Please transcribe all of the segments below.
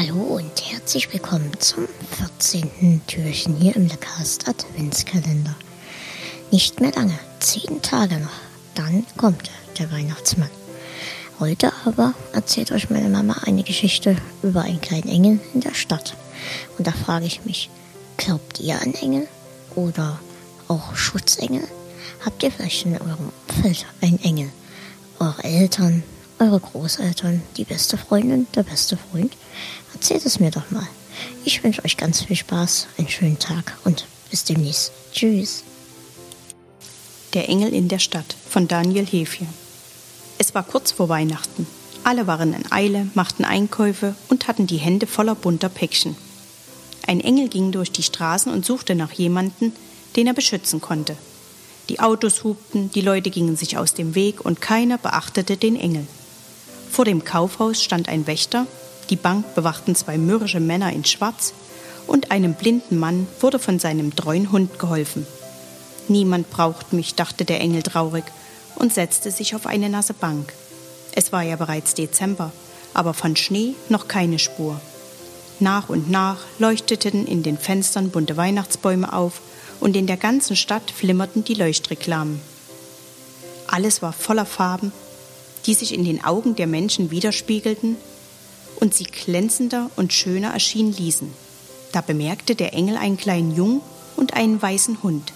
Hallo und herzlich willkommen zum 14. Türchen hier im Lecast Adventskalender. Nicht mehr lange, zehn Tage noch, dann kommt der Weihnachtsmann. Heute aber erzählt euch meine Mama eine Geschichte über einen kleinen Engel in der Stadt. Und da frage ich mich, glaubt ihr an Engel oder auch Schutzengel? Habt ihr vielleicht in eurem Umfeld einen Engel? Eure Eltern, eure Großeltern, die beste Freundin, der beste Freund? Erzählt es mir doch mal. Ich wünsche euch ganz viel Spaß, einen schönen Tag und bis demnächst. Tschüss. Der Engel in der Stadt von Daniel Hefje. Es war kurz vor Weihnachten. Alle waren in Eile, machten Einkäufe und hatten die Hände voller bunter Päckchen. Ein Engel ging durch die Straßen und suchte nach jemanden, den er beschützen konnte. Die Autos hupten, die Leute gingen sich aus dem Weg und keiner beachtete den Engel. Vor dem Kaufhaus stand ein Wächter, die Bank bewachten zwei mürrische Männer in Schwarz und einem blinden Mann wurde von seinem treuen Hund geholfen. Niemand braucht mich, dachte der Engel traurig und setzte sich auf eine nasse Bank. Es war ja bereits Dezember, aber von Schnee noch keine Spur. Nach und nach leuchteten in den Fenstern bunte Weihnachtsbäume auf und in der ganzen Stadt flimmerten die Leuchtreklamen. Alles war voller Farben, die sich in den Augen der Menschen widerspiegelten und sie glänzender und schöner erschienen ließen. Da bemerkte der Engel einen kleinen Jungen und einen weißen Hund,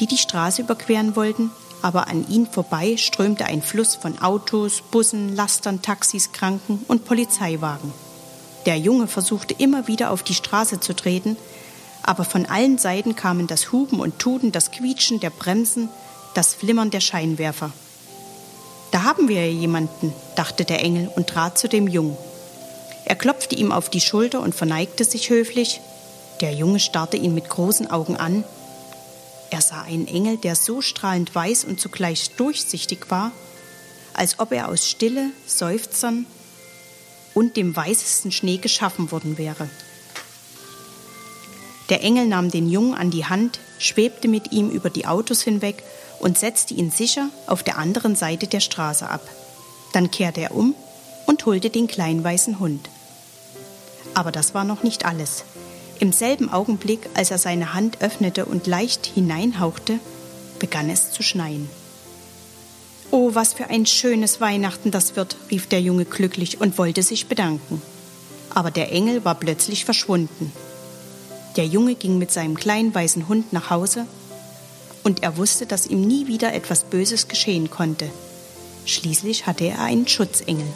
die die Straße überqueren wollten, aber an ihnen vorbei strömte ein Fluss von Autos, Bussen, Lastern, Taxis, Kranken und Polizeiwagen. Der Junge versuchte immer wieder auf die Straße zu treten, aber von allen Seiten kamen das Huben und Tuden, das Quietschen der Bremsen, das Flimmern der Scheinwerfer. Da haben wir ja jemanden, dachte der Engel und trat zu dem Jungen. Er klopfte ihm auf die Schulter und verneigte sich höflich. Der Junge starrte ihn mit großen Augen an. Er sah einen Engel, der so strahlend weiß und zugleich durchsichtig war, als ob er aus Stille, Seufzern und dem weißesten Schnee geschaffen worden wäre. Der Engel nahm den Jungen an die Hand, schwebte mit ihm über die Autos hinweg und setzte ihn sicher auf der anderen Seite der Straße ab. Dann kehrte er um und holte den kleinen weißen Hund. Aber das war noch nicht alles. Im selben Augenblick, als er seine Hand öffnete und leicht hineinhauchte, begann es zu schneien. Oh, was für ein schönes Weihnachten das wird, rief der Junge glücklich und wollte sich bedanken. Aber der Engel war plötzlich verschwunden. Der Junge ging mit seinem kleinen weißen Hund nach Hause und er wusste, dass ihm nie wieder etwas Böses geschehen konnte. Schließlich hatte er einen Schutzengel.